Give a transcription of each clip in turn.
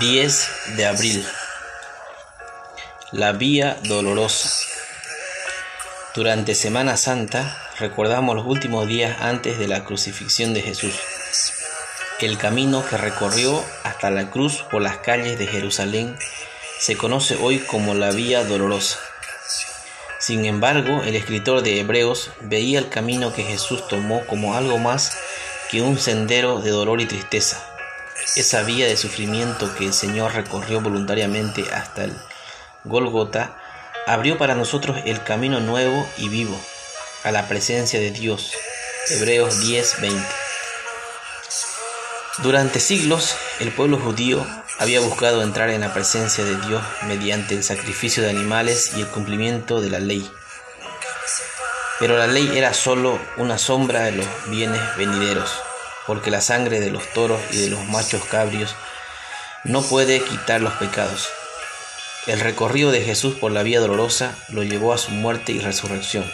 10 de abril. La vía dolorosa. Durante Semana Santa recordamos los últimos días antes de la crucifixión de Jesús. El camino que recorrió hasta la cruz por las calles de Jerusalén se conoce hoy como la Vía Dolorosa. Sin embargo, el escritor de Hebreos veía el camino que Jesús tomó como algo más que un sendero de dolor y tristeza. Esa vía de sufrimiento que el Señor recorrió voluntariamente hasta el Golgota abrió para nosotros el camino nuevo y vivo a la presencia de Dios. Hebreos 10:20. Durante siglos el pueblo judío había buscado entrar en la presencia de Dios mediante el sacrificio de animales y el cumplimiento de la ley. Pero la ley era sólo una sombra de los bienes venideros, porque la sangre de los toros y de los machos cabrios no puede quitar los pecados. El recorrido de Jesús por la vía dolorosa lo llevó a su muerte y resurrección.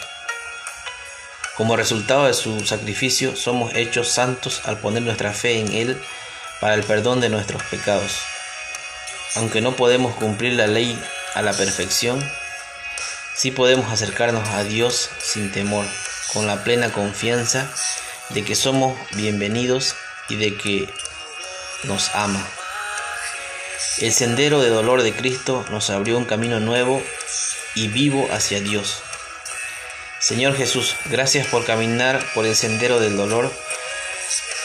Como resultado de su sacrificio, somos hechos santos al poner nuestra fe en Él para el perdón de nuestros pecados. Aunque no podemos cumplir la ley a la perfección, sí podemos acercarnos a Dios sin temor, con la plena confianza de que somos bienvenidos y de que nos ama. El sendero de dolor de Cristo nos abrió un camino nuevo y vivo hacia Dios. Señor Jesús, gracias por caminar por el sendero del dolor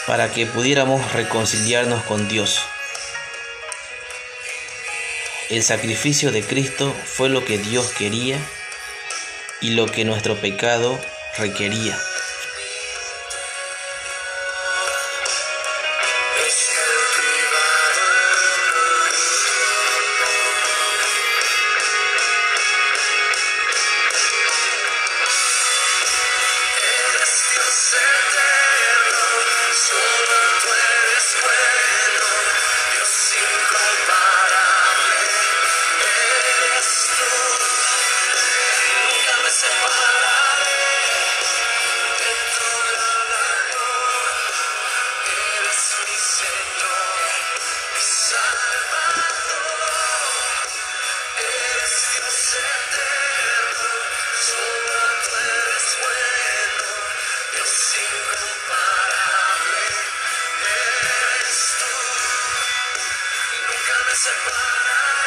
para que pudiéramos reconciliarnos con Dios. El sacrificio de Cristo fue lo que Dios quería y lo que nuestro pecado requería. Santa Ana, solar planet square. December.